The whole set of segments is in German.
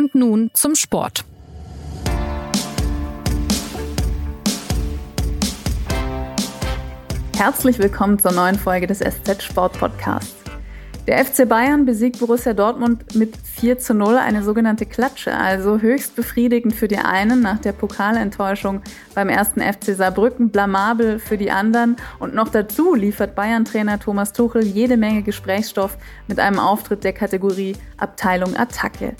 Und nun zum Sport. Herzlich willkommen zur neuen Folge des SZ Sport Podcasts. Der FC Bayern besiegt Borussia Dortmund mit 4 zu 0, eine sogenannte Klatsche, also höchst befriedigend für die einen nach der Pokalenttäuschung beim ersten FC Saarbrücken, blamabel für die anderen und noch dazu liefert Bayern-Trainer Thomas Tuchel jede Menge Gesprächsstoff mit einem Auftritt der Kategorie Abteilung Attacke.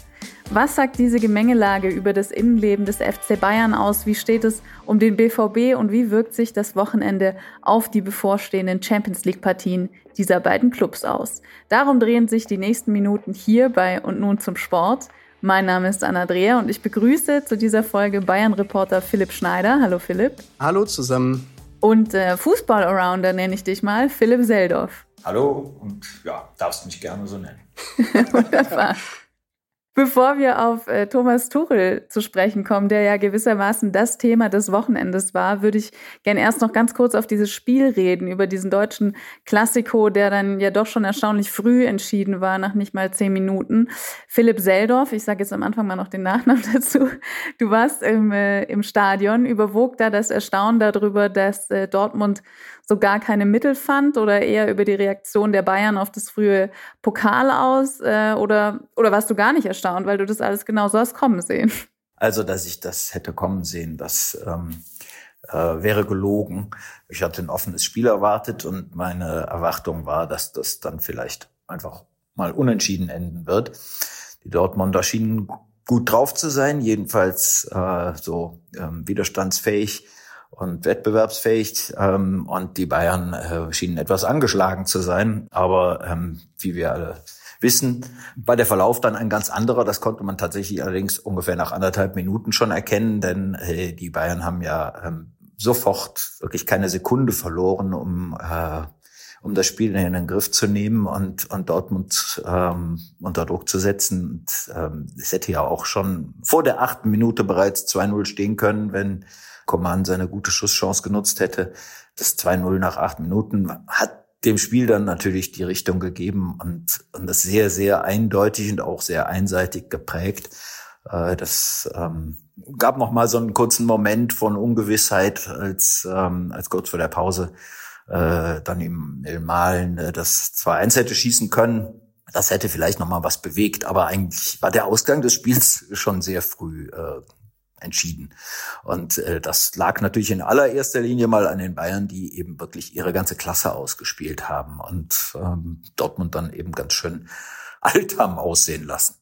Was sagt diese Gemengelage über das Innenleben des FC Bayern aus? Wie steht es um den BVB und wie wirkt sich das Wochenende auf die bevorstehenden Champions League Partien dieser beiden Clubs aus? Darum drehen sich die nächsten Minuten hier bei Und nun zum Sport. Mein Name ist Anna Dreher und ich begrüße zu dieser Folge Bayern-Reporter Philipp Schneider. Hallo Philipp. Hallo zusammen. Und äh, Fußball-Arounder nenne ich dich mal, Philipp Seldorf. Hallo und ja, darfst mich gerne so nennen. Wunderbar. Bevor wir auf äh, Thomas Tuchel zu sprechen kommen, der ja gewissermaßen das Thema des Wochenendes war, würde ich gern erst noch ganz kurz auf dieses Spiel reden, über diesen deutschen Klassiko, der dann ja doch schon erstaunlich früh entschieden war, nach nicht mal zehn Minuten. Philipp Seldorf, ich sage jetzt am Anfang mal noch den Nachnamen dazu, du warst im, äh, im Stadion, überwog da das Erstaunen darüber, dass äh, Dortmund so gar keine Mittel fand oder eher über die Reaktion der Bayern auf das frühe Pokal aus? Äh, oder, oder warst du gar nicht erstaunt, weil du das alles genau so hast kommen sehen? Also, dass ich das hätte kommen sehen, das ähm, äh, wäre gelogen. Ich hatte ein offenes Spiel erwartet und meine Erwartung war, dass das dann vielleicht einfach mal unentschieden enden wird. Die Dortmunder schienen gut drauf zu sein, jedenfalls äh, so ähm, widerstandsfähig und wettbewerbsfähig. Ähm, und die Bayern äh, schienen etwas angeschlagen zu sein. Aber ähm, wie wir alle wissen, war der Verlauf dann ein ganz anderer. Das konnte man tatsächlich allerdings ungefähr nach anderthalb Minuten schon erkennen, denn äh, die Bayern haben ja ähm, sofort wirklich keine Sekunde verloren, um äh, um das Spiel in den Griff zu nehmen und, und Dortmund ähm, unter Druck zu setzen. Und, ähm, es hätte ja auch schon vor der achten Minute bereits 2-0 stehen können, wenn Coman seine gute Schusschance genutzt hätte. Das 2-0 nach acht Minuten hat dem Spiel dann natürlich die Richtung gegeben und, und das sehr, sehr eindeutig und auch sehr einseitig geprägt. Äh, das ähm, gab noch mal so einen kurzen Moment von Ungewissheit, als, ähm, als kurz vor der Pause äh, dann im, im Malen äh, das 2-1 hätte schießen können. Das hätte vielleicht noch mal was bewegt, aber eigentlich war der Ausgang des Spiels schon sehr früh äh, entschieden. Und äh, das lag natürlich in allererster Linie mal an den Bayern, die eben wirklich ihre ganze Klasse ausgespielt haben und ähm, Dortmund dann eben ganz schön alt haben aussehen lassen.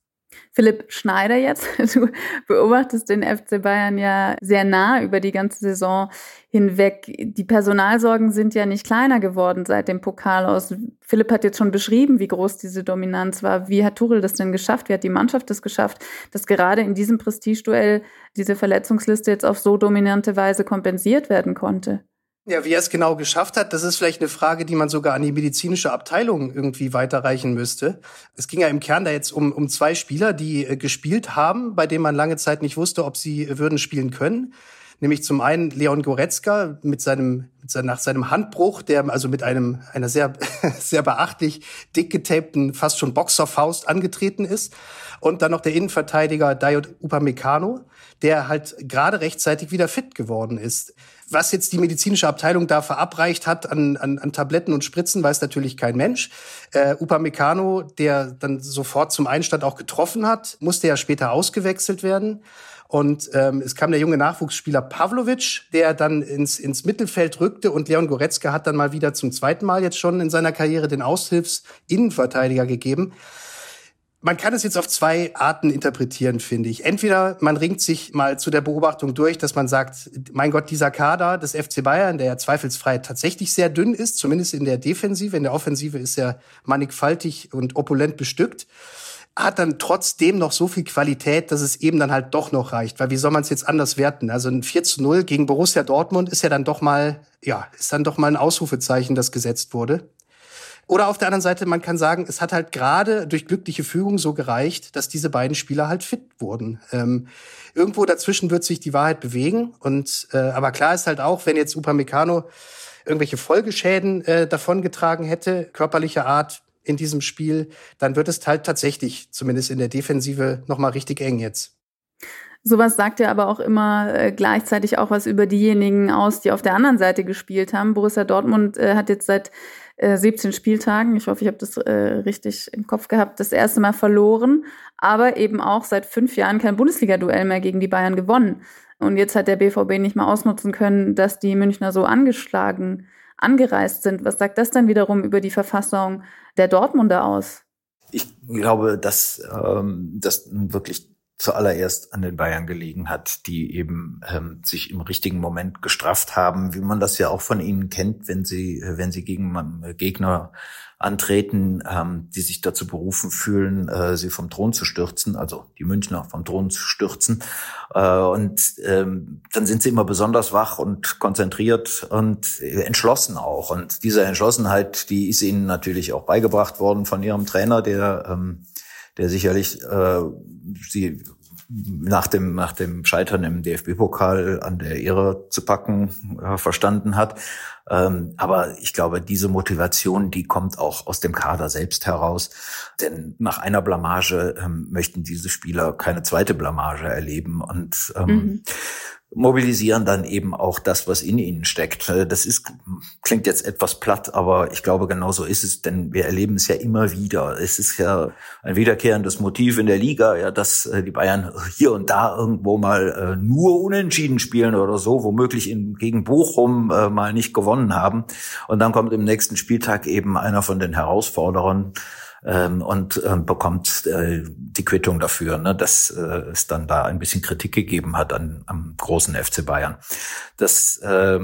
Philipp Schneider jetzt. Du beobachtest den FC Bayern ja sehr nah über die ganze Saison hinweg. Die Personalsorgen sind ja nicht kleiner geworden seit dem Pokal aus. Philipp hat jetzt schon beschrieben, wie groß diese Dominanz war. Wie hat Tuchel das denn geschafft? Wie hat die Mannschaft das geschafft, dass gerade in diesem Prestigeduell diese Verletzungsliste jetzt auf so dominante Weise kompensiert werden konnte? Ja, wie er es genau geschafft hat, das ist vielleicht eine Frage, die man sogar an die medizinische Abteilung irgendwie weiterreichen müsste. Es ging ja im Kern da jetzt um, um zwei Spieler, die äh, gespielt haben, bei denen man lange Zeit nicht wusste, ob sie äh, würden spielen können. Nämlich zum einen Leon Goretzka mit seinem, mit seinem, nach seinem Handbruch, der also mit einem, einer sehr, sehr beachtlich dick getapten, fast schon Boxerfaust angetreten ist. Und dann noch der Innenverteidiger Dayot Upamecano, der halt gerade rechtzeitig wieder fit geworden ist. Was jetzt die medizinische Abteilung da verabreicht hat an, an, an Tabletten und Spritzen, weiß natürlich kein Mensch. Äh, Upamecano, der dann sofort zum Einstand auch getroffen hat, musste ja später ausgewechselt werden. Und ähm, es kam der junge Nachwuchsspieler Pavlovic, der dann ins, ins Mittelfeld rückte. Und Leon Goretzka hat dann mal wieder zum zweiten Mal jetzt schon in seiner Karriere den Aushilfsinnenverteidiger gegeben. Man kann es jetzt auf zwei Arten interpretieren, finde ich. Entweder man ringt sich mal zu der Beobachtung durch, dass man sagt, mein Gott, dieser Kader des FC Bayern, der ja zweifelsfrei tatsächlich sehr dünn ist, zumindest in der Defensive, in der Offensive ist er mannigfaltig und opulent bestückt, hat dann trotzdem noch so viel Qualität, dass es eben dann halt doch noch reicht. Weil wie soll man es jetzt anders werten? Also ein 4 zu 0 gegen Borussia Dortmund ist ja dann doch mal, ja, ist dann doch mal ein Ausrufezeichen, das gesetzt wurde. Oder auf der anderen Seite, man kann sagen, es hat halt gerade durch glückliche Fügung so gereicht, dass diese beiden Spieler halt fit wurden. Ähm, irgendwo dazwischen wird sich die Wahrheit bewegen. Und äh, aber klar ist halt auch, wenn jetzt Upamecano irgendwelche Folgeschäden äh, davongetragen hätte, körperlicher Art, in diesem Spiel, dann wird es halt tatsächlich, zumindest in der Defensive, nochmal richtig eng jetzt. Sowas sagt ja aber auch immer äh, gleichzeitig auch was über diejenigen aus, die auf der anderen Seite gespielt haben. Borussia Dortmund äh, hat jetzt seit äh, 17 Spieltagen, ich hoffe, ich habe das äh, richtig im Kopf gehabt, das erste Mal verloren, aber eben auch seit fünf Jahren kein Bundesliga-Duell mehr gegen die Bayern gewonnen. Und jetzt hat der BVB nicht mal ausnutzen können, dass die Münchner so angeschlagen angereist sind. Was sagt das dann wiederum über die Verfassung der Dortmunder aus? Ich glaube, dass ähm, das wirklich zuallererst an den Bayern gelegen hat, die eben ähm, sich im richtigen Moment gestrafft haben, wie man das ja auch von ihnen kennt, wenn sie, wenn sie gegen äh, Gegner antreten, ähm, die sich dazu berufen fühlen, äh, sie vom Thron zu stürzen, also die Münchner vom Thron zu stürzen. Äh, und ähm, dann sind sie immer besonders wach und konzentriert und entschlossen auch. Und diese Entschlossenheit, die ist ihnen natürlich auch beigebracht worden von ihrem Trainer, der ähm, der sicherlich äh, sie nach dem, nach dem Scheitern im DFB-Pokal an der Ehre zu packen äh, verstanden hat. Ähm, aber ich glaube, diese Motivation, die kommt auch aus dem Kader selbst heraus. Denn nach einer Blamage ähm, möchten diese Spieler keine zweite Blamage erleben. Und ähm, mhm mobilisieren dann eben auch das, was in ihnen steckt. Äh, das ist, klingt jetzt etwas platt, aber ich glaube, genau so ist es, denn wir erleben es ja immer wieder. Es ist ja ein wiederkehrendes Motiv in der Liga, ja, dass äh, die Bayern hier und da irgendwo mal äh, nur unentschieden spielen oder so, womöglich gegen Bochum mal nicht gewonnen haben. Und dann kommt im nächsten Spieltag eben einer von den Herausforderern, ähm, und ähm, bekommt äh, die Quittung dafür, ne, dass äh, es dann da ein bisschen Kritik gegeben hat an, am großen FC Bayern. Dass äh,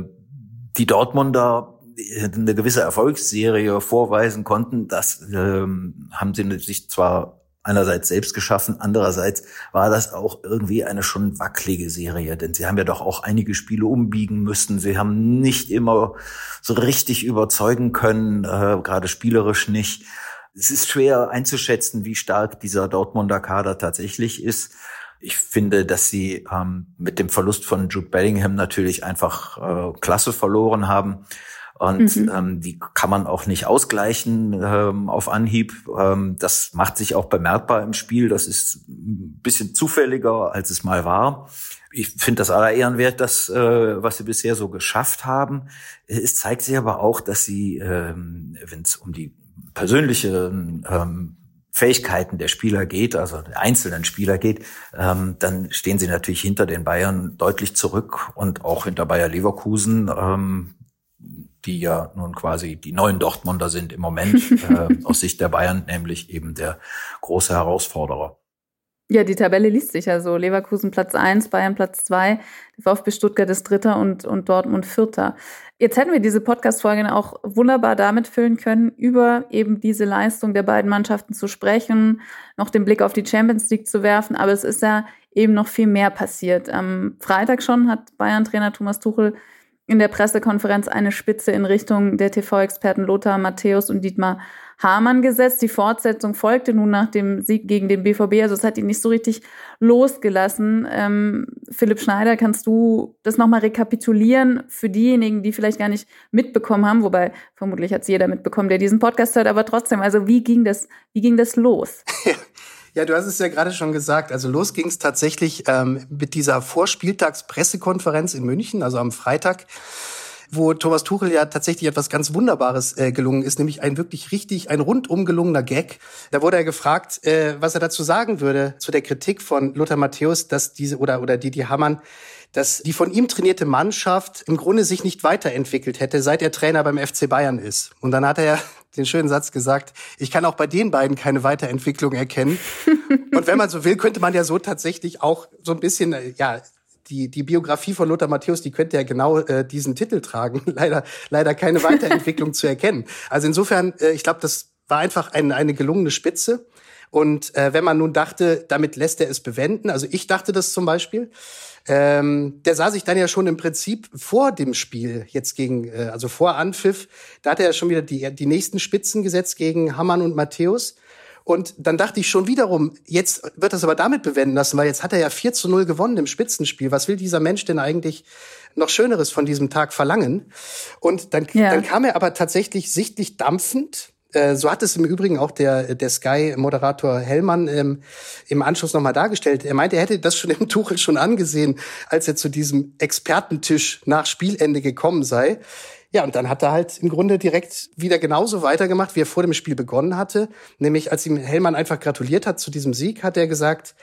die Dortmunder eine gewisse Erfolgsserie vorweisen konnten, das ähm, haben sie sich zwar einerseits selbst geschaffen, andererseits war das auch irgendwie eine schon wackelige Serie, denn sie haben ja doch auch einige Spiele umbiegen müssen. Sie haben nicht immer so richtig überzeugen können, äh, gerade spielerisch nicht. Es ist schwer einzuschätzen, wie stark dieser Dortmunder Kader tatsächlich ist. Ich finde, dass sie ähm, mit dem Verlust von Jude Bellingham natürlich einfach äh, Klasse verloren haben. Und mhm. ähm, die kann man auch nicht ausgleichen ähm, auf Anhieb. Ähm, das macht sich auch bemerkbar im Spiel. Das ist ein bisschen zufälliger, als es mal war. Ich finde das aller Ehren wert, das, äh, was sie bisher so geschafft haben. Es zeigt sich aber auch, dass sie, ähm, wenn es um die persönliche ähm, Fähigkeiten der Spieler geht, also der einzelnen Spieler geht, ähm, dann stehen sie natürlich hinter den Bayern deutlich zurück und auch hinter Bayer Leverkusen, ähm, die ja nun quasi die neuen Dortmunder sind im Moment äh, aus Sicht der Bayern, nämlich eben der große Herausforderer. Ja, die Tabelle liest sich ja so. Leverkusen Platz eins, Bayern Platz zwei, VfB Stuttgart ist Dritter und, und Dortmund Vierter. Jetzt hätten wir diese Podcast-Folge auch wunderbar damit füllen können, über eben diese Leistung der beiden Mannschaften zu sprechen, noch den Blick auf die Champions League zu werfen. Aber es ist ja eben noch viel mehr passiert. Am Freitag schon hat Bayern-Trainer Thomas Tuchel in der Pressekonferenz eine Spitze in Richtung der TV-Experten Lothar Matthäus und Dietmar Hamann gesetzt. Die Fortsetzung folgte nun nach dem Sieg gegen den BVB. Also es hat ihn nicht so richtig losgelassen. Ähm, Philipp Schneider, kannst du das nochmal rekapitulieren für diejenigen, die vielleicht gar nicht mitbekommen haben? Wobei vermutlich hat es jeder mitbekommen, der diesen Podcast hört. Aber trotzdem, also wie ging das, wie ging das los? Ja, du hast es ja gerade schon gesagt. Also los ging es tatsächlich ähm, mit dieser Vorspieltagspressekonferenz in München, also am Freitag wo Thomas Tuchel ja tatsächlich etwas ganz Wunderbares äh, gelungen ist, nämlich ein wirklich richtig, ein rundum gelungener Gag. Da wurde er gefragt, äh, was er dazu sagen würde, zu der Kritik von Lothar Matthäus, dass diese, oder, oder Didi Hamann, dass die von ihm trainierte Mannschaft im Grunde sich nicht weiterentwickelt hätte, seit er Trainer beim FC Bayern ist. Und dann hat er den schönen Satz gesagt, ich kann auch bei den beiden keine Weiterentwicklung erkennen. Und wenn man so will, könnte man ja so tatsächlich auch so ein bisschen, äh, ja, die, die Biografie von Lothar Matthäus, die könnte ja genau äh, diesen Titel tragen. leider, leider keine Weiterentwicklung zu erkennen. Also insofern, äh, ich glaube, das war einfach ein, eine gelungene Spitze. Und äh, wenn man nun dachte, damit lässt er es bewenden, also ich dachte das zum Beispiel, ähm, der sah sich dann ja schon im Prinzip vor dem Spiel jetzt gegen, äh, also vor Anpfiff, da hat er ja schon wieder die, die nächsten Spitzen gesetzt gegen Hammann und Matthäus. Und dann dachte ich schon wiederum, jetzt wird das aber damit bewenden lassen, weil jetzt hat er ja 4 zu 0 gewonnen im Spitzenspiel. Was will dieser Mensch denn eigentlich noch Schöneres von diesem Tag verlangen? Und dann, ja. dann kam er aber tatsächlich sichtlich dampfend Äh, so hat es im Übrigen auch der, der Sky-Moderator Hellmann ähm, im Anschluss nochmal dargestellt. Er meinte, er hätte das schon im Tuchel schon angesehen, als er zu diesem Expertentisch nach Spielende gekommen sei. Ja, und dann hat er halt im Grunde direkt wieder genauso weitergemacht, wie er vor dem Spiel begonnen hatte. Nämlich, als ihm Hellmann einfach gratuliert hat zu diesem Sieg, hat er gesagt,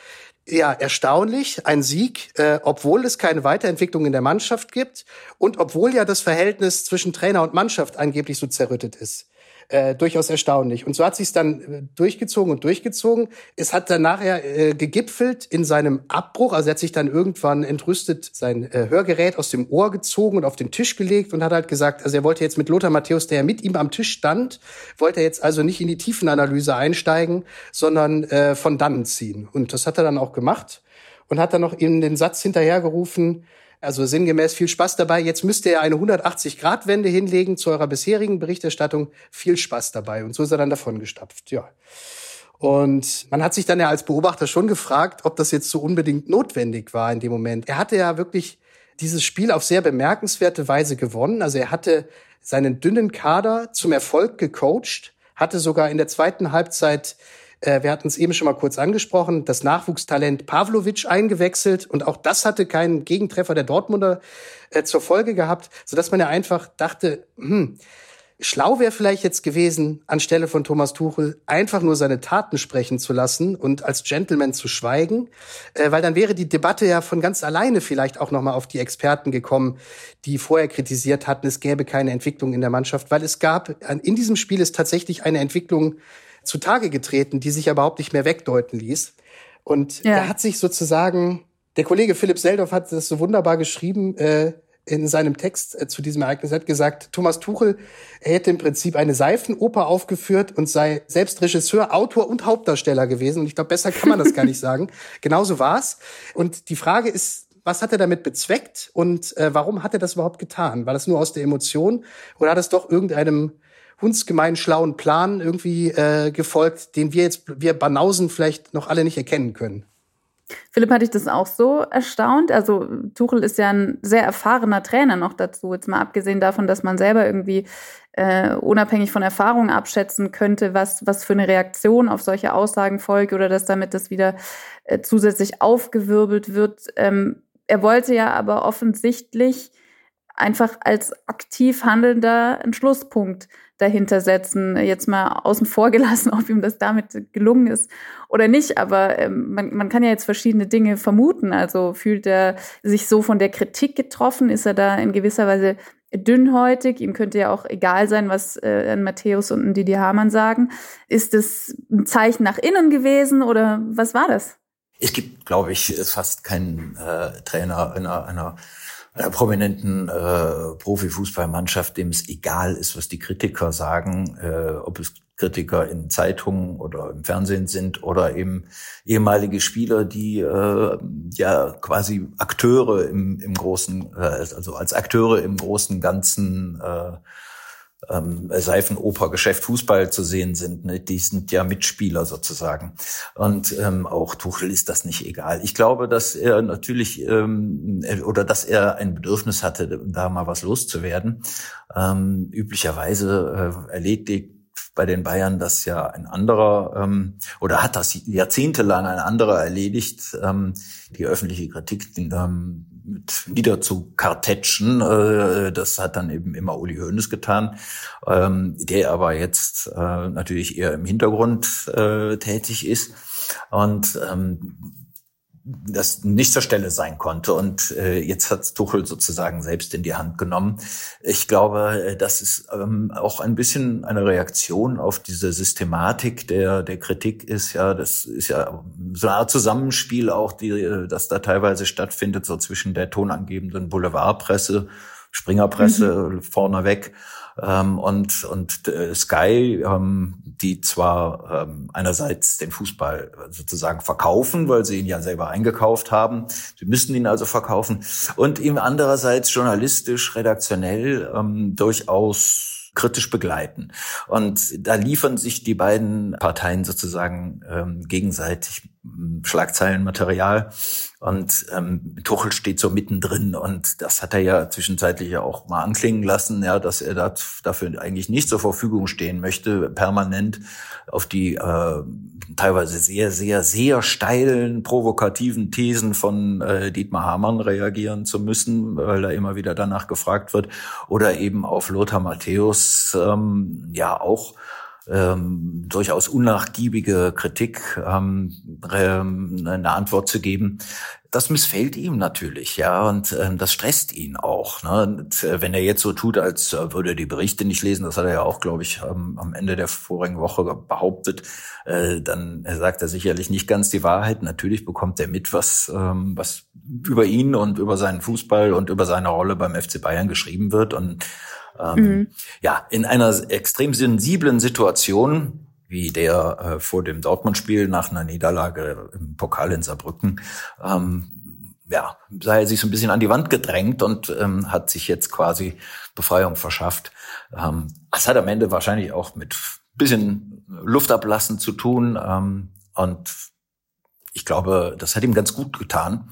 ja, erstaunlich, ein Sieg, äh, obwohl es keine Weiterentwicklung in der Mannschaft gibt und obwohl ja das Verhältnis zwischen Trainer und Mannschaft angeblich so zerrüttet ist äh, durchaus erstaunlich. Und so hat sich es dann äh, durchgezogen und durchgezogen. Es hat dann nachher äh, gegipfelt in seinem Abbruch. Also er hat sich dann irgendwann entrüstet sein äh, Hörgerät aus dem Ohr gezogen und auf den Tisch gelegt und hat halt gesagt, also er wollte jetzt mit Lothar Matthäus, der mit ihm am Tisch stand, wollte er jetzt also nicht in die Tiefenanalyse einsteigen, sondern äh, von dannen ziehen. Und das hat er dann auch gemacht und hat dann noch ihm den Satz hinterhergerufen, also sinngemäß viel Spaß dabei. Jetzt müsst ihr eine 180-Grad-Wende hinlegen zu eurer bisherigen Berichterstattung. Viel Spaß dabei. Und so ist er dann davon gestapft. Ja. Und man hat sich dann ja als Beobachter schon gefragt, ob das jetzt so unbedingt notwendig war in dem Moment. Er hatte ja wirklich dieses Spiel auf sehr bemerkenswerte Weise gewonnen. Also er hatte seinen dünnen Kader zum Erfolg gecoacht, hatte sogar in der zweiten Halbzeit äh, wir hatten es eben schon mal kurz angesprochen, das Nachwuchstalent Pavlovic eingewechselt und auch das hatte keinen Gegentreffer der Dortmunder äh, zur Folge gehabt, sodass man ja einfach dachte, hm, schlau wäre vielleicht jetzt gewesen, anstelle von Thomas Tuchel einfach nur seine Taten sprechen zu lassen und als Gentleman zu schweigen, äh, weil dann wäre die Debatte ja von ganz alleine vielleicht auch noch mal auf die Experten gekommen, die vorher kritisiert hatten, es gäbe keine Entwicklung in der Mannschaft, weil es gab in diesem Spiel ist tatsächlich eine Entwicklung zutage getreten, die sich überhaupt nicht mehr wegdeuten ließ. Und ja. er hat sich sozusagen, der Kollege Philipp Seldorf hat das so wunderbar geschrieben, äh, in seinem Text äh, zu diesem Ereignis hat gesagt, Thomas Tuchel, er hätte im Prinzip eine Seifenoper aufgeführt und sei selbst Regisseur, Autor und Hauptdarsteller gewesen. Und ich glaube, besser kann man das gar nicht sagen. Genauso war's. Und die Frage ist, was hat er damit bezweckt und äh, warum hat er das überhaupt getan? War das nur aus der Emotion oder hat es doch irgendeinem hundsgemein schlauen Plan irgendwie äh, gefolgt, den wir jetzt, wir Banausen vielleicht noch alle nicht erkennen können. Philipp, hatte ich das auch so erstaunt? Also Tuchel ist ja ein sehr erfahrener Trainer noch dazu, jetzt mal abgesehen davon, dass man selber irgendwie äh, unabhängig von Erfahrung abschätzen könnte, was, was für eine Reaktion auf solche Aussagen folgt oder dass damit das wieder äh, zusätzlich aufgewirbelt wird. Ähm, er wollte ja aber offensichtlich einfach als aktiv handelnder einen Schlusspunkt dahinter setzen. Jetzt mal außen vor gelassen, ob ihm das damit gelungen ist oder nicht. Aber ähm, man, man kann ja jetzt verschiedene Dinge vermuten. Also fühlt er sich so von der Kritik getroffen? Ist er da in gewisser Weise dünnhäutig? Ihm könnte ja auch egal sein, was äh, ein Matthäus und ein Didi Hamann sagen. Ist es ein Zeichen nach innen gewesen oder was war das? Es gibt, glaube ich, fast keinen äh, Trainer einer, einer einer prominenten äh, Profifußballmannschaft, dem es egal ist, was die Kritiker sagen, äh, ob es Kritiker in Zeitungen oder im Fernsehen sind oder eben ehemalige Spieler, die äh, ja quasi Akteure im, im großen, äh, also als Akteure im großen Ganzen äh, ähm, Seifenoper-Geschäft Fußball zu sehen sind. Ne? Die sind ja Mitspieler sozusagen. Und ähm, auch Tuchel ist das nicht egal. Ich glaube, dass er natürlich ähm, oder dass er ein Bedürfnis hatte, da mal was loszuwerden. Üblicherweise äh, erledigt bei den Bayern das ja ein anderer oder hat das jahrzehntelang ein anderer erledigt. Die öffentliche Kritik mit niederzukartätschen. Äh, das hat dann eben immer Uli Hoeneß getan, ähm, der aber jetzt äh, natürlich eher im Hintergrund äh, tätig ist. Und ähm, das nicht zur Stelle sein konnte. Und äh, jetzt hat Tuchel sozusagen selbst in die Hand genommen. Ich glaube, äh, das ist ähm, auch ein bisschen eine Reaktion auf diese Systematik der, der Kritik ist. Ja, das ist ja so eine Art Zusammenspiel auch, die, äh, das da teilweise stattfindet, so zwischen der tonangebenden Boulevardpresse, Springerpresse mhm. vorneweg ähm, und, und äh, Sky, ähm, die zwar ähm, einerseits den Fußball sozusagen verkaufen, weil sie ihn ja selber eingekauft haben, sie müssen ihn also verkaufen, und ihm andererseits journalistisch, redaktionell ähm, durchaus kritisch begleiten. Und da liefern sich die beiden Parteien sozusagen ähm, gegenseitig Schlagzeilenmaterial. Und ähm, Tuchel steht so mittendrin und das hat er ja zwischenzeitlich ja auch mal anklingen lassen, ja, dass er dat, dafür eigentlich nicht zur Verfügung stehen möchte, permanent auf die äh, teilweise sehr, sehr, sehr steilen, provokativen Thesen von äh, Dietmar Hamann reagieren zu müssen, weil er immer wieder danach gefragt wird, oder eben auf Lothar Matthäus ähm, ja auch ähm, durchaus unnachgiebige Kritik ähm, ähm, eine Antwort zu geben. Das missfällt ihm natürlich, ja, und ähm, das stresst ihn auch. Ne? Und, äh, wenn er jetzt so tut, als äh, würde er die Berichte nicht lesen, das hat er ja auch, glaube ich, ähm, am Ende der vorigen Woche behauptet, äh, dann sagt er sicherlich nicht ganz die Wahrheit. Natürlich bekommt er mit, was, ähm, was über ihn und über seinen Fußball und über seine Rolle beim FC Bayern geschrieben wird und ähm, mhm. Ja, in einer extrem sensiblen Situation, wie der äh, vor dem Dortmund-Spiel nach einer Niederlage im Pokal in Saarbrücken, ähm, ja, sei er sich so ein bisschen an die Wand gedrängt und ähm, hat sich jetzt quasi Befreiung verschafft. Ähm, das hat am Ende wahrscheinlich auch mit bisschen Luft ablassen zu tun. Ähm, und ich glaube, das hat ihm ganz gut getan.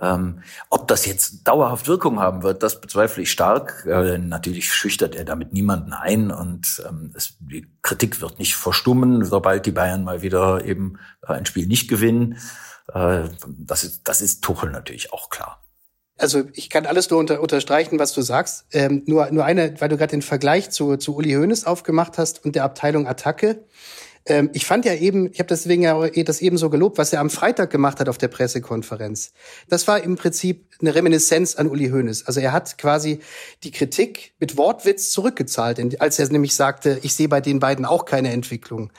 Ähm, ob das jetzt dauerhaft Wirkung haben wird, das bezweifle ich stark. Äh, natürlich schüchtert er damit niemanden ein und ähm, es, die Kritik wird nicht verstummen, sobald die Bayern mal wieder eben ein Spiel nicht gewinnen. Äh, das, ist, das ist Tuchel natürlich auch klar. Also ich kann alles nur unter, unterstreichen, was du sagst. Ähm, nur, nur eine, weil du gerade den Vergleich zu, zu Uli Hoeneß aufgemacht hast und der Abteilung Attacke. Ähm, ich fand ja eben, ich habe deswegen ja das eben so gelobt, was er am Freitag gemacht hat auf der Pressekonferenz. Das war im Prinzip eine Reminiszenz an Uli Hoeneß. Also er hat quasi die Kritik mit Wortwitz zurückgezahlt, als er nämlich sagte, ich sehe bei den beiden auch keine Entwicklung.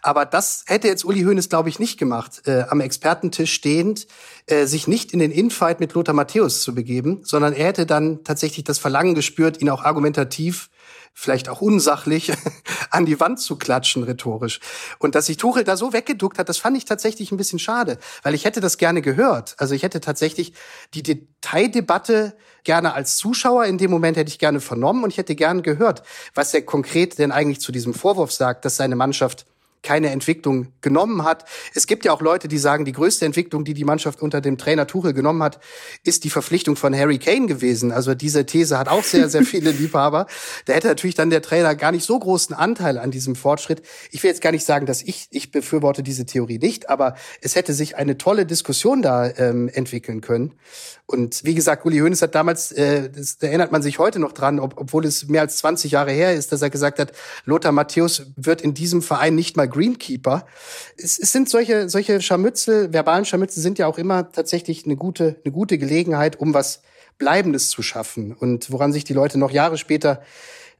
Aber das hätte jetzt Uli Hoeneß, glaube ich, nicht gemacht, äh, am Expertentisch stehend, äh, sich nicht in den Infight mit Lothar Matthäus zu begeben, sondern er hätte dann tatsächlich das Verlangen gespürt, ihn auch argumentativ vielleicht auch unsachlich, an die Wand zu klatschen, rhetorisch. Und dass sich Tuchel da so weggeduckt hat, das fand ich tatsächlich ein bisschen schade, weil ich hätte das gerne gehört. Also ich hätte tatsächlich die Detaildebatte gerne als Zuschauer in dem Moment hätte ich gerne vernommen und ich hätte gerne gehört, was er konkret denn eigentlich zu diesem Vorwurf sagt, dass seine Mannschaft keine Entwicklung genommen hat. Es gibt ja auch Leute, die sagen, die größte Entwicklung, die die Mannschaft unter dem Trainer Tuchel genommen hat, ist die Verpflichtung von Harry Kane gewesen. Also diese These hat auch sehr, sehr viele Liebhaber. Da hätte natürlich dann der Trainer gar nicht so großen Anteil an diesem Fortschritt. Ich will jetzt gar nicht sagen, dass ich, ich befürworte diese Theorie nicht, aber es hätte sich eine tolle Diskussion da ähm, entwickeln können. Und wie gesagt, Uli Hoeneß hat damals, äh, das, da erinnert man sich heute noch dran, ob, obwohl es mehr als 20 Jahre her ist, dass er gesagt hat, Lothar Matthäus wird in diesem Verein nicht mal Greenkeeper. Es, es sind solche, solche Scharmützel, verbalen Scharmützel sind ja auch immer tatsächlich eine gute, eine gute Gelegenheit, um was Bleibendes zu schaffen und woran sich die Leute noch Jahre später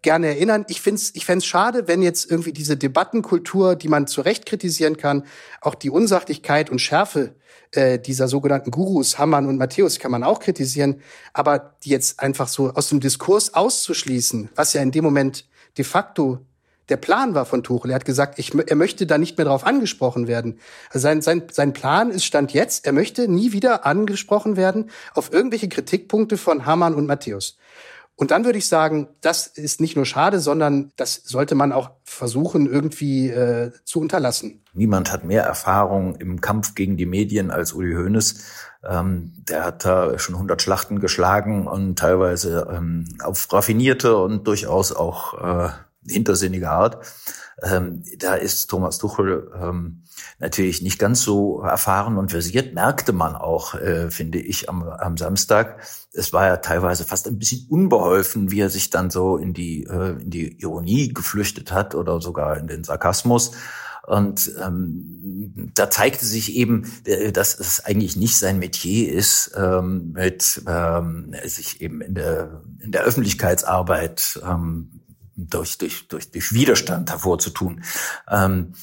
gerne erinnern. Ich finde es ich fänd's schade, wenn jetzt irgendwie diese Debattenkultur, die man zu Recht kritisieren kann, auch die Unsachlichkeit und Schärfe äh, dieser sogenannten Gurus, Hammann und Matthäus, kann man auch kritisieren, aber die jetzt einfach so aus dem Diskurs auszuschließen, was ja in dem Moment de facto der Plan war von Tuchel. Er hat gesagt, ich, er möchte da nicht mehr drauf angesprochen werden. Sein, sein, sein Plan ist Stand jetzt, er möchte nie wieder angesprochen werden auf irgendwelche Kritikpunkte von Hamann und Matthäus. Und dann würde ich sagen, das ist nicht nur schade, sondern das sollte man auch versuchen, irgendwie äh, zu unterlassen. Niemand hat mehr Erfahrung im Kampf gegen die Medien als Uli Hoeneß. Ähm, der hat da schon 100 Schlachten geschlagen und teilweise ähm, auf raffinierte und durchaus auch äh, hintersinnige Art. Ähm, da ist Thomas Tuchel ähm, natürlich nicht ganz so erfahren und versiert, merkte man auch, äh, finde ich, am, am Samstag. Es war ja teilweise fast ein bisschen unbeholfen, wie er sich dann so in die, äh, in die Ironie geflüchtet hat oder sogar in den Sarkasmus. Und ähm, da zeigte sich eben, äh, dass es eigentlich nicht sein Metier ist, ähm, mit ähm, sich eben in der in der Öffentlichkeitsarbeit ähm, durch, durch, durch, durch Widerstand hervorzutun. Ähm,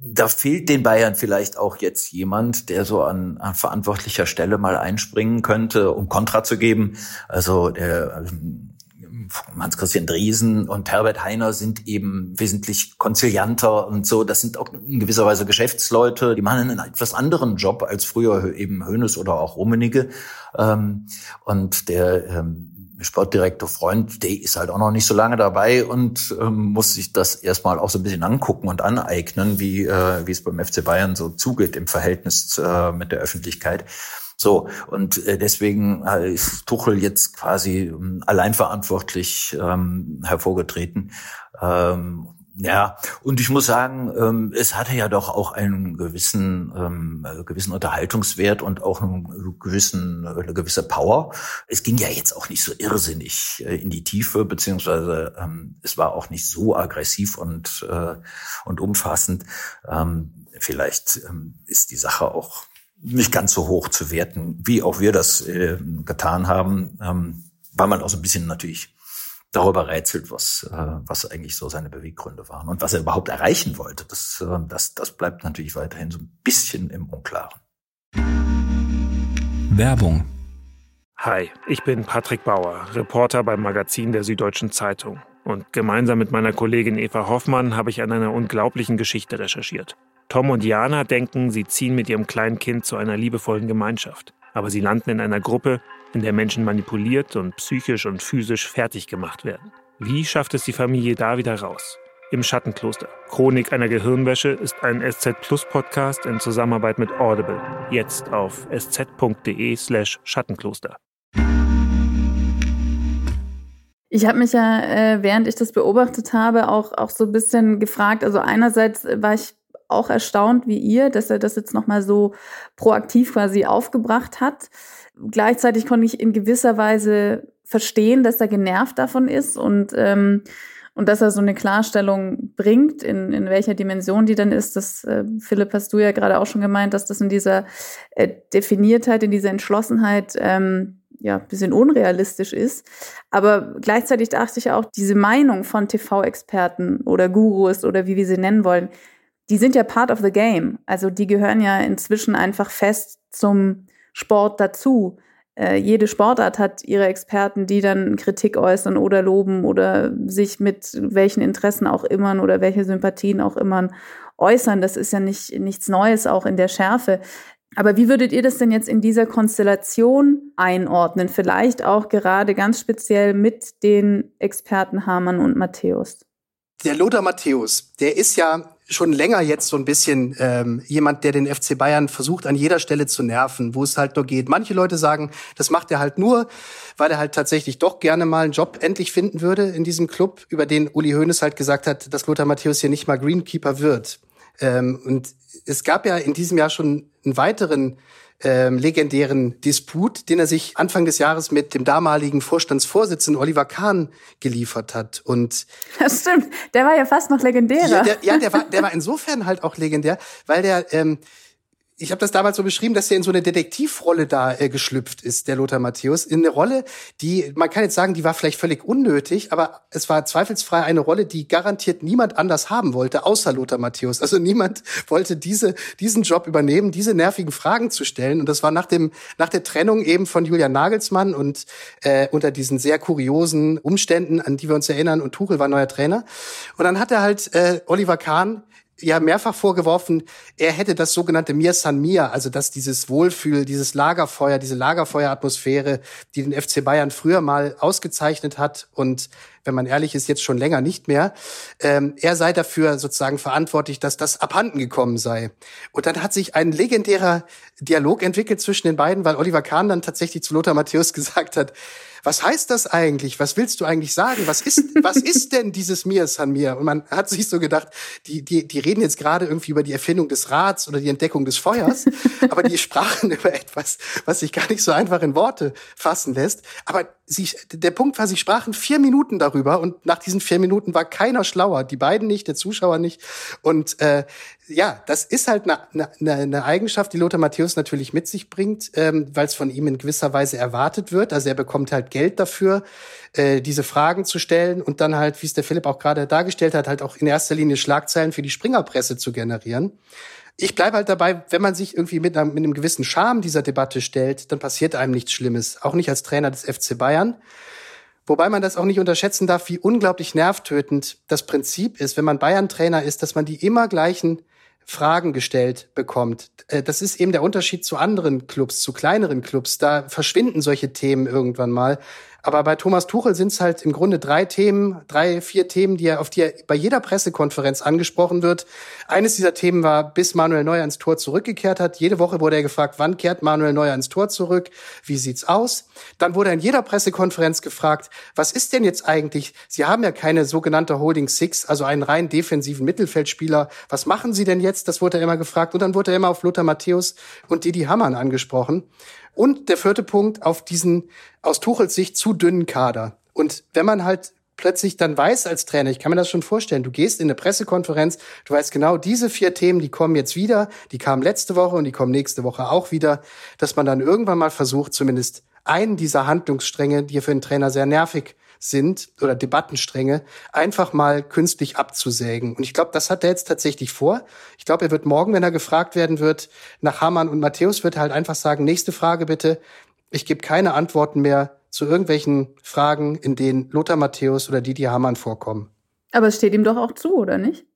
da fehlt den Bayern vielleicht auch jetzt jemand, der so an, an verantwortlicher Stelle mal einspringen könnte, um Kontra zu geben. Also der ähm, Hans-Christian Driesen und Herbert Heiner sind eben wesentlich konzilianter und so. Das sind auch in gewisser Weise Geschäftsleute, die machen einen etwas anderen Job als früher eben Hönes oder auch Rummenigge. Ähm, und der ähm, Sportdirektor Freund, der ist halt auch noch nicht so lange dabei und ähm, muss sich das erstmal auch so ein bisschen angucken und aneignen, wie, äh, wie es beim FC Bayern so zugeht im Verhältnis äh, mit der Öffentlichkeit. So, und äh, deswegen äh, ist Tuchel jetzt quasi ähm, allein verantwortlich ähm, hervorgetreten. Ähm, ja, und ich muss sagen, ähm, es hatte ja doch auch einen gewissen, ähm, gewissen Unterhaltungswert und auch einen gewissen, eine gewisse Power. Es ging ja jetzt auch nicht so irrsinnig äh, in die Tiefe, beziehungsweise ähm, es war auch nicht so aggressiv und, äh, und umfassend. Ähm, vielleicht ähm, ist die Sache auch nicht ganz so hoch zu werten, wie auch wir das äh, getan haben, ähm, weil man auch so ein bisschen natürlich darüber rätselt, was, äh, was eigentlich so seine Beweggründe waren und was er überhaupt erreichen wollte. Das, äh, das, das bleibt natürlich weiterhin so ein bisschen im Unklaren. Werbung. Hi, ich bin Patrick Bauer, Reporter beim Magazin der Süddeutschen Zeitung. Und gemeinsam mit meiner Kollegin Eva Hoffmann habe ich an einer unglaublichen Geschichte recherchiert. Tom und Jana denken, sie ziehen mit ihrem kleinen Kind zu einer liebevollen Gemeinschaft. Aber sie landen in einer Gruppe, in der Menschen manipuliert und psychisch und physisch fertig gemacht werden. Wie schafft es die Familie da wieder raus? Im Schattenkloster. Chronik einer Gehirnwäsche ist ein SZ Plus Podcast in Zusammenarbeit mit Audible. Jetzt auf sz.de slash Schattenkloster. Ich habe mich ja, äh, während ich das beobachtet habe, auch, auch so ein bisschen gefragt. Also einerseits war ich auch erstaunt wie ihr, dass er das jetzt nochmal so proaktiv quasi aufgebracht hat. Gleichzeitig konnte ich in gewisser Weise verstehen, dass er genervt davon ist und, ähm, und dass er so eine Klarstellung bringt, in, in welcher Dimension die dann ist. Das, äh, Philipp, hast du ja gerade auch schon gemeint, dass das in dieser äh, Definiertheit, in dieser Entschlossenheit ähm, ja, bisschen unrealistisch ist. Aber gleichzeitig dachte ich auch, diese Meinung von TV-Experten oder Gurus oder wie wir sie nennen wollen, die sind ja part of the game. Also die gehören ja inzwischen einfach fest zum Sport dazu. Äh, jede Sportart hat ihre Experten, die dann Kritik äußern oder loben oder sich mit welchen Interessen auch immer oder welche Sympathien auch immer äußern. Das ist ja nicht nichts Neues, auch in der Schärfe. Aber wie würdet ihr das denn jetzt in dieser Konstellation einordnen? Vielleicht auch gerade ganz speziell mit den Experten Hamann und Matthäus. Der Lothar Matthäus, der ist ja schon länger jetzt so ein bisschen ähm, jemand, der den FC Bayern versucht, an jeder Stelle zu nerven, wo es halt nur geht. Manche Leute sagen, das macht er halt nur, weil er halt tatsächlich doch gerne mal einen Job endlich finden würde in diesem Club, über den Uli Hoeneß halt gesagt hat, dass Lothar Matthäus hier nicht mal Greenkeeper wird. Ähm, und es gab ja in diesem Jahr schon einen weiteren ähm, legendären Disput, den er sich Anfang des Jahres mit dem damaligen Vorstandsvorsitzenden Oliver Kahn geliefert hat. Und das stimmt, der war ja fast noch legendärer. Ja, der, ja, der war, der war insofern halt auch legendär, weil der ähm, ich habe das damals so beschrieben, dass er in so eine Detektivrolle da äh, geschlüpft ist, der Lothar Matthäus. In eine Rolle, die, man kann jetzt sagen, die war vielleicht völlig unnötig, aber es war zweifelsfrei eine Rolle, die garantiert niemand anders haben wollte, außer Lothar Matthäus. Also niemand wollte diese, diesen Job übernehmen, diese nervigen Fragen zu stellen. Und das war nach dem, nach der Trennung eben von Julian Nagelsmann und äh, unter diesen sehr kuriosen Umständen, an die wir uns erinnern, und Tuchel war neuer Trainer. Und dann hat er halt äh, Oliver Kahn ja mehrfach vorgeworfen, er hätte das sogenannte Mir San Mir, also dass dieses Wohlfühl, dieses Lagerfeuer, diese Lagerfeueratmosphäre, die den FC Bayern früher mal ausgezeichnet hat und wenn man ehrlich ist, jetzt schon länger nicht mehr. Ähm, er sei dafür sozusagen verantwortlich, dass das abhanden gekommen sei. Und dann hat sich ein legendärer Dialog entwickelt zwischen den beiden, weil Oliver Kahn dann tatsächlich zu Lothar Matthäus gesagt hat, was heißt das eigentlich? Was willst du eigentlich sagen? Was ist, was ist denn dieses Mir San Mir? Und man hat sich so gedacht, die, die, die reden jetzt gerade irgendwie über die Erfindung des Rats oder die Entdeckung des Feuers, aber die sprachen über etwas, was sich gar nicht so einfach in Worte fassen lässt. Aber sie, der Punkt war, sie sprachen vier Minuten darüber und nach diesen vier Minuten war keiner schlauer, die beiden nicht, der Zuschauer nicht. Und äh, ja, das ist halt eine, eine, eine Eigenschaft, die Lothar Matthäus natürlich mit sich bringt, ähm, weil es von ihm in gewisser Weise erwartet wird. Also er bekommt halt Geld dafür, äh, diese Fragen zu stellen und dann halt, wie es der Philipp auch gerade dargestellt hat, halt auch in erster Linie Schlagzeilen für die Springerpresse zu generieren. Ich bleibe halt dabei, wenn man sich irgendwie mit einem, mit einem gewissen Charme dieser Debatte stellt, dann passiert einem nichts Schlimmes, auch nicht als Trainer des FC Bayern. Wobei man das auch nicht unterschätzen darf, wie unglaublich nervtötend das Prinzip ist, wenn man Bayern-Trainer ist, dass man die immer gleichen Fragen gestellt bekommt. Äh, das ist eben der Unterschied zu anderen Clubs, zu kleineren Clubs. Da verschwinden solche Themen irgendwann mal. Aber bei Thomas Tuchel sind es halt im Grunde drei Themen, drei, vier Themen, die er, auf die er bei jeder Pressekonferenz angesprochen wird. Eines dieser Themen war, bis Manuel Neuer ins Tor zurückgekehrt hat. Jede Woche wurde er gefragt, wann kehrt Manuel Neuer ins Tor zurück? Wie sieht's aus? Dann wurde er in jeder Pressekonferenz gefragt, was ist denn jetzt eigentlich? Sie haben ja keine sogenannte Holding Six, also einen rein defensiven Mittelfeldspieler. Was machen Sie denn jetzt? Das wurde er immer gefragt. Und dann wurde er immer auf Lothar Matthäus und Didi Hamann angesprochen. Und der vierte Punkt auf diesen aus Tuchels Sicht zu dünnen Kader. Und wenn man halt plötzlich dann weiß als Trainer, ich kann mir das schon vorstellen, du gehst in eine Pressekonferenz, du weißt genau, diese vier Themen, die kommen jetzt wieder, die kamen letzte Woche und die kommen nächste Woche auch wieder, dass man dann irgendwann mal versucht, zumindest einen dieser Handlungsstränge, die für einen Trainer sehr nervig sind oder Debattenstränge einfach mal künstlich abzusägen. Und ich glaube, das hat er jetzt tatsächlich vor. Ich glaube, er wird morgen, wenn er gefragt werden wird, nach Hamann und Matthäus, wird er halt einfach sagen, nächste Frage bitte. Ich gebe keine Antworten mehr zu irgendwelchen Fragen, in denen Lothar Matthäus oder Didi Hamann vorkommen. Aber es steht ihm doch auch zu, oder nicht?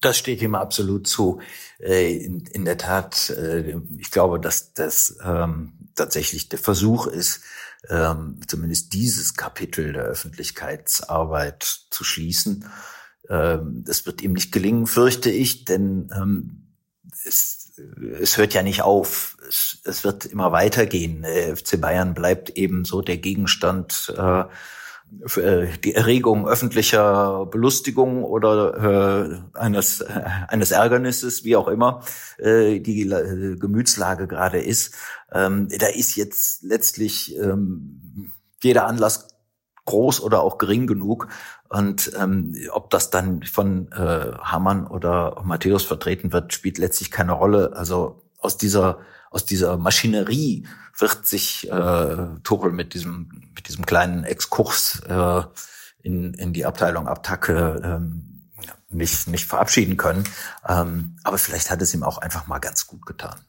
Das steht ihm absolut zu. Äh, in, in der Tat, äh, ich glaube, dass das ähm, tatsächlich der Versuch ist, ähm, zumindest dieses Kapitel der Öffentlichkeitsarbeit zu schließen. Ähm, das wird ihm nicht gelingen, fürchte ich, denn ähm, es, es hört ja nicht auf. Es, es wird immer weitergehen. Der FC Bayern bleibt eben so der Gegenstand äh, die Erregung öffentlicher Belustigung oder äh, eines, äh, eines Ärgernisses, wie auch immer äh, die äh, Gemütslage gerade ist. Ähm, da ist jetzt letztlich ähm, jeder Anlass groß oder auch gering genug. Und ähm, ob das dann von äh, Hamann oder Matthäus vertreten wird, spielt letztlich keine Rolle. Also aus dieser aus dieser Maschinerie wird sich äh, Tuchel mit diesem mit diesem kleinen Exkurs äh, in in die Abteilung Abtacke ähm, nicht nicht verabschieden können. Ähm, aber vielleicht hat es ihm auch einfach mal ganz gut getan.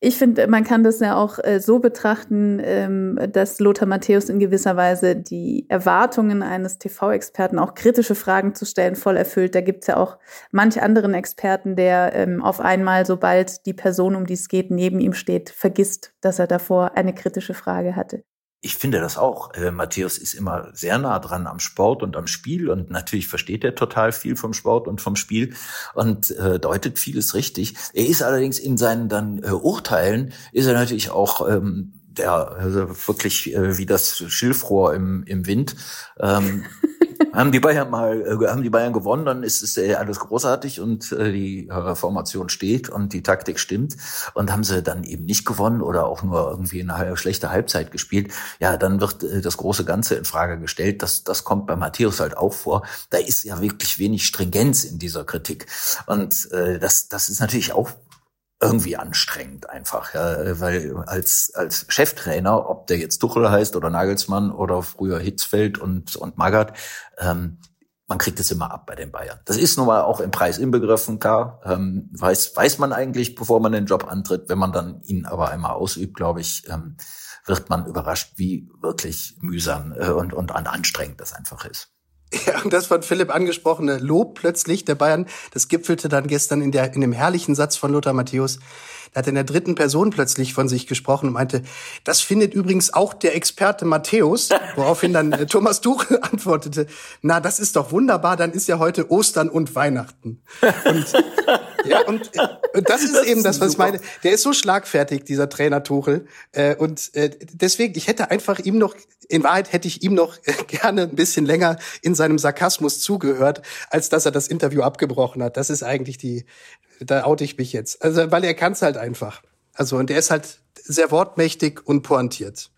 Ich finde, man kann das ja auch äh, so betrachten, ähm, dass Lothar Matthäus in gewisser Weise die Erwartungen eines TV-Experten, auch kritische Fragen zu stellen, voll erfüllt. Da gibt es ja auch manch anderen Experten, der ähm, auf einmal, sobald die Person, um die es geht, neben ihm steht, vergisst, dass er davor eine kritische Frage hatte. Ich finde das auch. Äh, Matthäus ist immer sehr nah dran am Sport und am Spiel und natürlich versteht er total viel vom Sport und vom Spiel und äh, deutet vieles richtig. Er ist allerdings in seinen dann äh, Urteilen ist er natürlich auch ähm, der also wirklich äh, wie das Schilfrohr im, im Wind. Ähm, haben die Bayern mal, äh, haben die Bayern gewonnen, dann ist es äh, alles großartig und äh, die Formation steht und die Taktik stimmt. Und haben sie dann eben nicht gewonnen oder auch nur irgendwie eine schlechte Halbzeit gespielt, ja, dann wird das große Ganze in Frage gestellt. Das, das kommt bei Matthäus halt auch vor. Da ist ja wirklich wenig Stringenz in dieser Kritik. Und äh, das, das ist natürlich auch irgendwie anstrengend einfach, ja, weil als als Cheftrainer, ob der jetzt Tuchel heißt oder Nagelsmann oder früher Hitzfeld und und Magath, ähm, man kriegt es immer ab bei den Bayern. Das ist nun mal auch im Preis inbegriffen, klar. Ähm, weiß weiß man eigentlich, bevor man den Job antritt. Wenn man dann ihn aber einmal ausübt, glaube ich, ähm, wird man überrascht, wie wirklich mühsam äh, und und anstrengend das einfach ist. Ja, und das von Philipp angesprochene Lob plötzlich der Bayern, das gipfelte dann gestern in, der, in dem herrlichen Satz von Lothar Matthäus. Er hat in der dritten Person plötzlich von sich gesprochen und meinte, das findet übrigens auch der Experte Matthäus, woraufhin dann äh, Thomas Tuchel antwortete, na, das ist doch wunderbar, dann ist ja heute Ostern und Weihnachten. Und, ja, und, und das ist das eben ist das, was ich meine. Der ist so schlagfertig, dieser Trainer Tuchel. Äh, und äh, deswegen, ich hätte einfach ihm noch, in Wahrheit hätte ich ihm noch äh, gerne ein bisschen länger in seinem Sarkasmus zugehört, als dass er das Interview abgebrochen hat. Das ist eigentlich die, da oute ich mich jetzt. Also, weil er kann es halt einfach. Also, und er ist halt sehr wortmächtig und pointiert.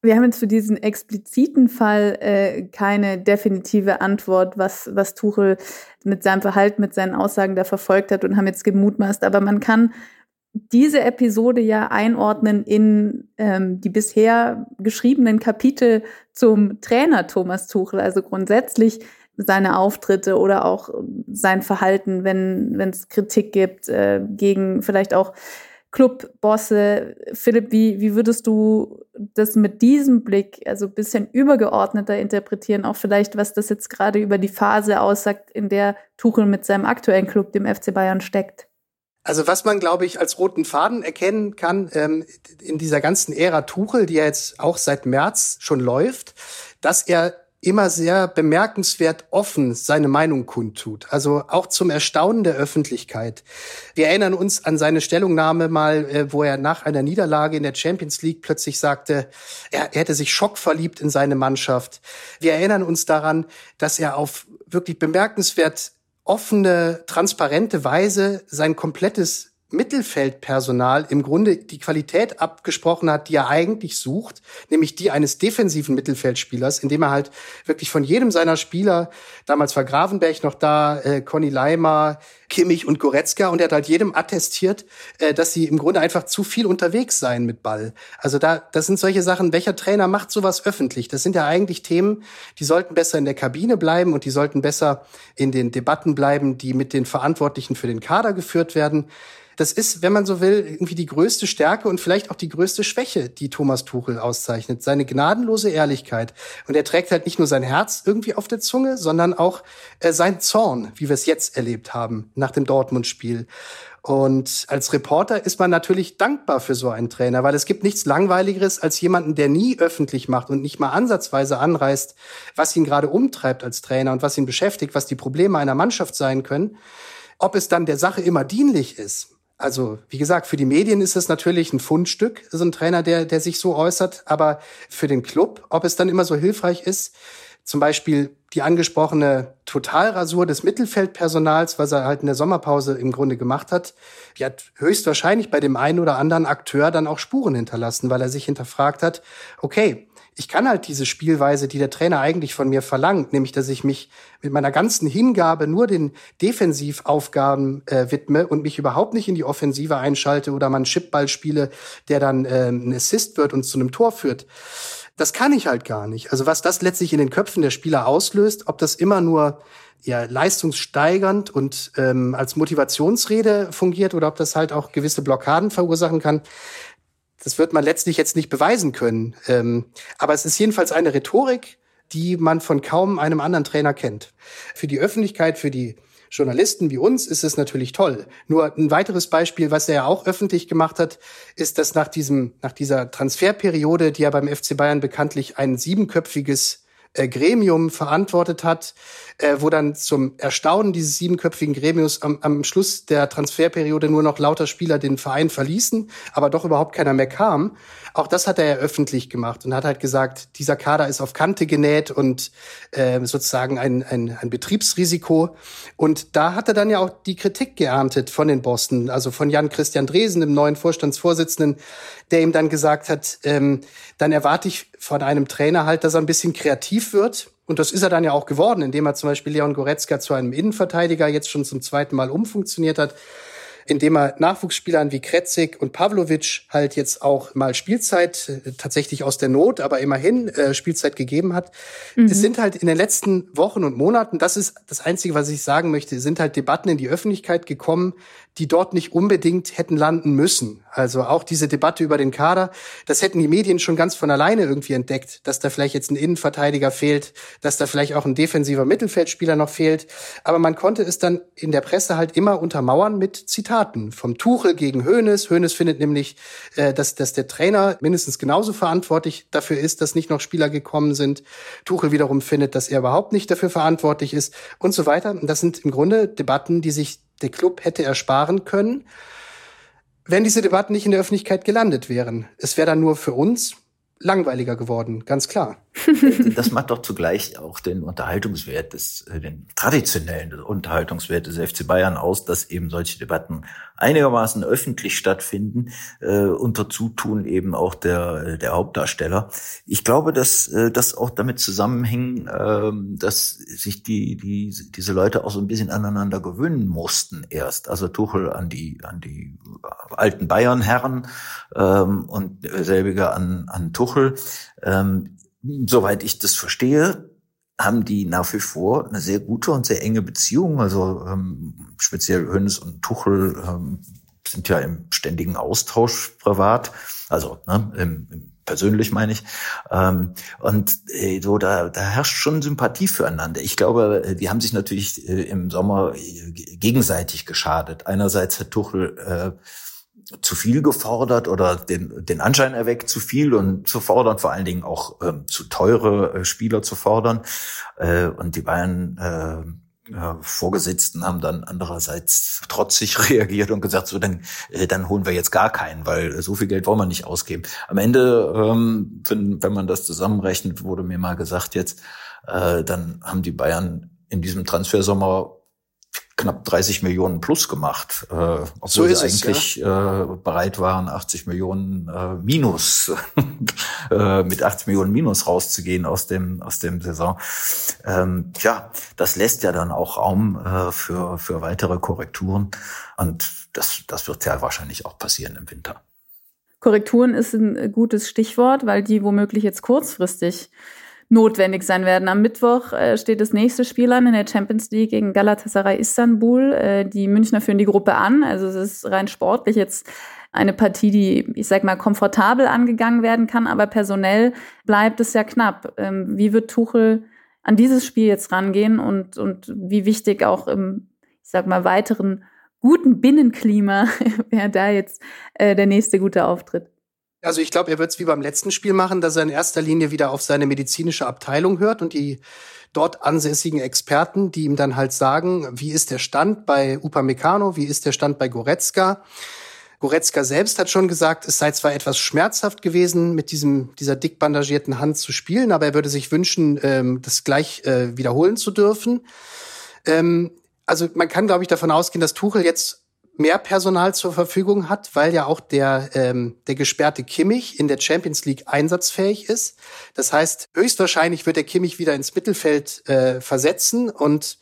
Wir haben jetzt für diesen expliziten Fall äh, keine definitive Antwort, was, was Tuchel mit seinem Verhalten, mit seinen Aussagen da verfolgt hat und haben jetzt gemutmaßt. Aber man kann diese Episode ja einordnen in ähm, die bisher geschriebenen Kapitel zum Trainer Thomas Tuchel. Also grundsätzlich seine Auftritte oder auch sein Verhalten, wenn es Kritik gibt äh, gegen vielleicht auch Clubbosse. Philipp, wie, wie würdest du das mit diesem Blick, also ein bisschen übergeordneter interpretieren, auch vielleicht, was das jetzt gerade über die Phase aussagt, in der Tuchel mit seinem aktuellen Club, dem FC Bayern, steckt? Also was man, glaube ich, als roten Faden erkennen kann ähm, in dieser ganzen Ära Tuchel, die ja jetzt auch seit März schon läuft, dass er immer sehr bemerkenswert offen seine Meinung kundtut. Also auch zum Erstaunen der Öffentlichkeit. Wir erinnern uns an seine Stellungnahme mal, äh, wo er nach einer Niederlage in der Champions League plötzlich sagte, er, er hätte sich schockverliebt in seine Mannschaft. Wir erinnern uns daran, dass er auf wirklich bemerkenswert offene, transparente Weise sein komplettes Mittelfeldpersonal im Grunde die Qualität abgesprochen hat, die er eigentlich sucht, nämlich die eines defensiven Mittelfeldspielers, indem er halt wirklich von jedem seiner Spieler, damals war Gravenberg noch da, äh, Conny Leimer, Kimmich und Goretzka, und er hat halt jedem attestiert, äh, dass sie im Grunde einfach zu viel unterwegs seien mit Ball. Also da, das sind solche Sachen, welcher Trainer macht sowas öffentlich? Das sind ja eigentlich Themen, die sollten besser in der Kabine bleiben und die sollten besser in den Debatten bleiben, die mit den Verantwortlichen für den Kader geführt werden das ist, wenn man so will, irgendwie die größte Stärke und vielleicht auch die größte Schwäche, die Thomas Tuchel auszeichnet. Seine gnadenlose Ehrlichkeit. Und er trägt halt nicht nur sein Herz irgendwie auf der Zunge, sondern auch äh, sein Zorn, wie wir es jetzt erlebt haben nach dem Dortmund-Spiel. Und als Reporter ist man natürlich dankbar für so einen Trainer, weil es gibt nichts Langweiligeres als jemanden, der nie öffentlich macht und nicht mal ansatzweise anreißt, was ihn gerade umtreibt als Trainer und was ihn beschäftigt, was die Probleme einer Mannschaft sein können. Ob es dann der Sache immer dienlich ist, also, wie gesagt, für die Medien ist es natürlich ein Fundstück, so ein Trainer, der, der sich so äußert. Aber für den Club, ob es dann immer so hilfreich ist, zum Beispiel die angesprochene Totalrasur des Mittelfeldpersonals, was er halt in der Sommerpause im Grunde gemacht hat, die hat höchstwahrscheinlich bei dem einen oder anderen Akteur dann auch Spuren hinterlassen, weil er sich hinterfragt hat, okay, ich kann halt diese Spielweise, die der Trainer eigentlich von mir verlangt, nämlich dass ich mich mit meiner ganzen Hingabe nur den Defensivaufgaben äh, widme und mich überhaupt nicht in die Offensive einschalte oder mal einen Chipball spiele, der dann äh, ein Assist wird und zu einem Tor führt. Das kann ich halt gar nicht. Also was das letztlich in den Köpfen der Spieler auslöst, ob das immer nur ja, leistungssteigernd und ähm, als Motivationsrede fungiert oder ob das halt auch gewisse Blockaden verursachen kann, das wird man letztlich jetzt nicht beweisen können. Ähm, aber es ist jedenfalls eine Rhetorik, die man von kaum einem anderen Trainer kennt. Für die Öffentlichkeit, für die Journalisten wie uns ist es natürlich toll. Nur ein weiteres Beispiel, was er ja auch öffentlich gemacht hat, ist, dass nach diesem, nach dieser Transferperiode, die ja beim FC Bayern bekanntlich ein siebenköpfiges äh, Gremium verantwortet hat, äh, wo dann zum Erstaunen dieses siebenköpfigen Gremiums am, am Schluss der Transferperiode nur noch lauter Spieler den Verein verließen, aber doch überhaupt keiner mehr kam. Auch das hat er ja öffentlich gemacht und hat halt gesagt, dieser Kader ist auf Kante genäht und äh, sozusagen ein, ein, ein Betriebsrisiko. Und da hat er dann ja auch die Kritik geerntet von den Bossen, also von Jan Christian Dresen, dem neuen Vorstandsvorsitzenden, der ihm dann gesagt hat, ähm, dann erwarte ich von einem Trainer halt, dass er ein bisschen kreativ wird und das ist er dann ja auch geworden, indem er zum Beispiel Leon Goretzka zu einem Innenverteidiger jetzt schon zum zweiten Mal umfunktioniert hat indem er Nachwuchsspielern wie Kretzig und Pavlovic halt jetzt auch mal Spielzeit, äh, tatsächlich aus der Not, aber immerhin äh, Spielzeit gegeben hat. Mhm. Es sind halt in den letzten Wochen und Monaten, das ist das Einzige, was ich sagen möchte, sind halt Debatten in die Öffentlichkeit gekommen, die dort nicht unbedingt hätten landen müssen. Also auch diese Debatte über den Kader, das hätten die Medien schon ganz von alleine irgendwie entdeckt, dass da vielleicht jetzt ein Innenverteidiger fehlt, dass da vielleicht auch ein defensiver Mittelfeldspieler noch fehlt. Aber man konnte es dann in der Presse halt immer untermauern mit Zitaten vom Tuchel gegen Hoeneß. Hoeneß findet nämlich, äh, dass, dass der Trainer mindestens genauso verantwortlich dafür ist, dass nicht noch Spieler gekommen sind. Tuchel wiederum findet, dass er überhaupt nicht dafür verantwortlich ist und so weiter. Das sind im Grunde Debatten, die sich der Club hätte ersparen können, wenn diese Debatten nicht in der Öffentlichkeit gelandet wären. Es wäre dann nur für uns langweiliger geworden, ganz klar. Das macht doch zugleich auch den Unterhaltungswert des, äh, den traditionellen Unterhaltungswert des FC Bayern aus, dass eben solche Debatten einigermaßen öffentlich stattfinden, äh, unter Zutun eben auch der, äh, der Hauptdarsteller. Ich glaube, dass äh, das auch damit zusammenhängt, äh, dass sich die, die, diese Leute auch so ein bisschen aneinander gewöhnen mussten erst. Also Tuchel an die, an die alten Bayern-Herren ähm, und selbiger an, an Tuchel. Ähm, soweit ich das verstehe, haben die nach wie vor eine sehr gute und sehr enge Beziehung. Also ähm, speziell Hönes und Tuchel ähm, sind ja im ständigen Austausch privat, also ne, im, im persönlich meine ich. Ähm, und äh, so, da, da herrscht schon Sympathie füreinander. Ich glaube, äh, die haben sich natürlich äh, im Sommer äh, gegenseitig geschadet. Einerseits hat Tuchel äh, zu viel gefordert oder den, den Anschein erweckt, zu viel und zu fordern, vor allen Dingen auch ähm, zu teure äh, Spieler zu fordern. Äh, und die Bayern äh, äh, Vorgesetzten haben dann andererseits trotzig reagiert und gesagt, so dann, äh, dann holen wir jetzt gar keinen, weil so viel Geld wollen wir nicht ausgeben. Am Ende, ähm, wenn, wenn man das zusammenrechnet, wurde mir mal gesagt jetzt, äh, dann haben die Bayern in diesem Transfersommer knapp 30 Millionen plus gemacht, äh, obwohl so sie eigentlich ja. äh, bereit waren, 80 Millionen äh, Minus äh, mit 80 Millionen Minus rauszugehen aus dem aus dem Saison. Ähm, ja, das lässt ja dann auch Raum äh, für für weitere Korrekturen und das das wird ja wahrscheinlich auch passieren im Winter. Korrekturen ist ein gutes Stichwort, weil die womöglich jetzt kurzfristig notwendig sein werden. Am Mittwoch äh, steht das nächste Spiel an in der Champions League gegen Galatasaray Istanbul. Äh, die Münchner führen die Gruppe an. Also es ist rein sportlich jetzt eine Partie, die, ich sag mal, komfortabel angegangen werden kann, aber personell bleibt es ja knapp. Ähm, wie wird Tuchel an dieses Spiel jetzt rangehen und, und wie wichtig auch im, ich sag mal, weiteren guten Binnenklima wäre da jetzt äh, der nächste gute Auftritt? Also ich glaube, er wird es wie beim letzten Spiel machen, dass er in erster Linie wieder auf seine medizinische Abteilung hört und die dort ansässigen Experten, die ihm dann halt sagen, wie ist der Stand bei Upamecano, wie ist der Stand bei Goretzka. Goretzka selbst hat schon gesagt, es sei zwar etwas schmerzhaft gewesen, mit diesem, dieser dick bandagierten Hand zu spielen, aber er würde sich wünschen, ähm, das gleich äh, wiederholen zu dürfen. Ähm, also man kann, glaube ich, davon ausgehen, dass Tuchel jetzt mehr Personal zur Verfügung hat, weil ja auch der, ähm, der gesperrte Kimmich in der Champions League einsatzfähig ist. Das heißt, höchstwahrscheinlich wird der Kimmich wieder ins Mittelfeld äh, versetzen und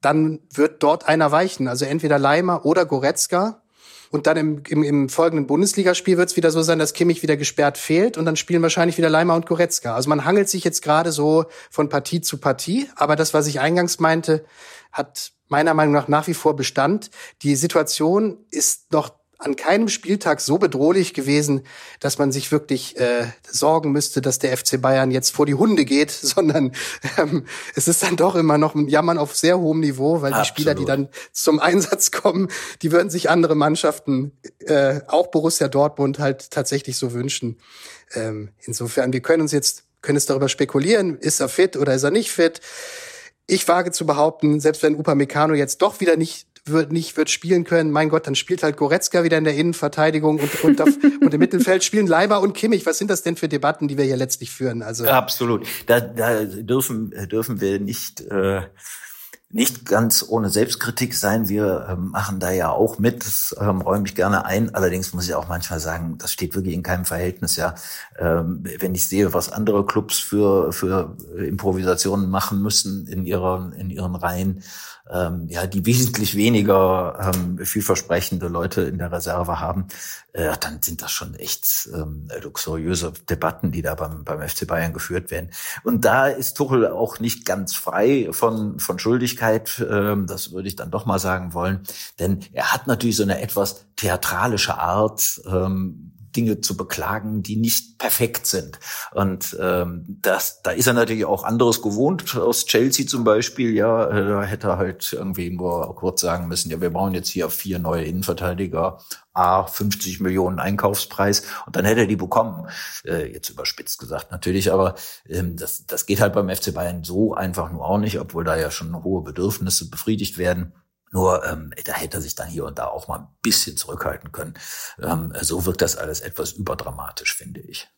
dann wird dort einer weichen. Also entweder Leimer oder Goretzka. Und dann im, im, im folgenden Bundesligaspiel wird es wieder so sein, dass Kimmich wieder gesperrt fehlt und dann spielen wahrscheinlich wieder Leimer und Goretzka. Also man hangelt sich jetzt gerade so von Partie zu Partie. Aber das, was ich eingangs meinte, hat meiner Meinung nach nach wie vor Bestand. Die Situation ist noch an keinem Spieltag so bedrohlich gewesen, dass man sich wirklich äh, sorgen müsste, dass der FC Bayern jetzt vor die Hunde geht, sondern ähm, es ist dann doch immer noch ein Jammern auf sehr hohem Niveau, weil Absolut. die Spieler, die dann zum Einsatz kommen, die würden sich andere Mannschaften, äh, auch Borussia Dortmund, halt tatsächlich so wünschen. Ähm, insofern, wir können uns jetzt können es darüber spekulieren, ist er fit oder ist er nicht fit. Ich wage zu behaupten, selbst wenn Upamecano jetzt doch wieder nicht wird, nicht wird spielen können, mein Gott, dann spielt halt Goretzka wieder in der Innenverteidigung und, und, auf, und im Mittelfeld spielen Leiber und Kimmich. Was sind das denn für Debatten, die wir hier letztlich führen? Also Absolut. Da, da dürfen, dürfen wir nicht äh, nicht ganz ohne Selbstkritik sein. Wir ähm, machen da ja auch mit, das ähm, räume ich gerne ein. Allerdings muss ich auch manchmal sagen, das steht wirklich in keinem Verhältnis. Ja, ähm, wenn ich sehe, was andere Clubs für für Improvisationen machen müssen in ihren in ihren Reihen, ähm, ja, die wesentlich weniger ähm, vielversprechende Leute in der Reserve haben, äh, dann sind das schon echt ähm, luxuriöse Debatten, die da beim, beim FC Bayern geführt werden. Und da ist Tuchel auch nicht ganz frei von, von Schuldigkeit, ähm, das würde ich dann doch mal sagen wollen, denn er hat natürlich so eine etwas theatralische Art, ähm, Dinge zu beklagen, die nicht perfekt sind. Und ähm, das, da ist er natürlich auch anderes gewohnt aus Chelsea zum Beispiel. Ja, äh, da hätte er halt irgendwie nur kurz sagen müssen: Ja, wir bauen jetzt hier vier neue Innenverteidiger. A, 50 Millionen Einkaufspreis und dann hätte er die bekommen. Äh, jetzt überspitzt gesagt natürlich, aber ähm, das, das geht halt beim FC Bayern so einfach nur auch nicht, obwohl da ja schon hohe Bedürfnisse befriedigt werden. Nur ähm, da hätte er sich dann hier und da auch mal ein bisschen zurückhalten können. Ähm, so wirkt das alles etwas überdramatisch, finde ich.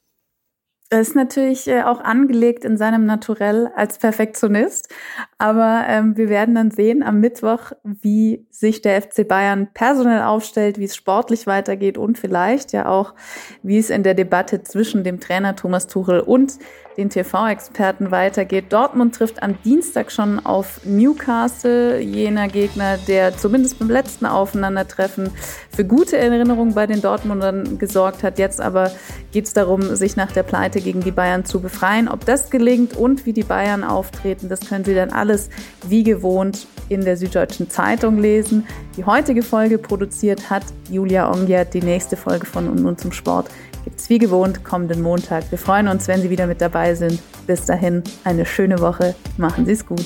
Er ist natürlich äh, auch angelegt in seinem Naturell als Perfektionist. Aber ähm, wir werden dann sehen am Mittwoch, wie sich der FC Bayern personell aufstellt, wie es sportlich weitergeht und vielleicht ja auch, wie es in der Debatte zwischen dem Trainer Thomas Tuchel und den TV-Experten weitergeht. Dortmund trifft am Dienstag schon auf Newcastle, jener Gegner, der zumindest beim letzten Aufeinandertreffen für gute Erinnerungen bei den Dortmundern gesorgt hat. Jetzt aber geht es darum, sich nach der Pleite gegen die Bayern zu befreien. Ob das gelingt und wie die Bayern auftreten, das können Sie dann alles wie gewohnt in der Süddeutschen Zeitung lesen. Die heutige Folge produziert hat Julia Ongiert. Die nächste Folge von Und nun zum Sport gibt es wie gewohnt kommenden Montag. Wir freuen uns, wenn Sie wieder mit dabei sind. Bis dahin eine schöne Woche. Machen Sie es gut.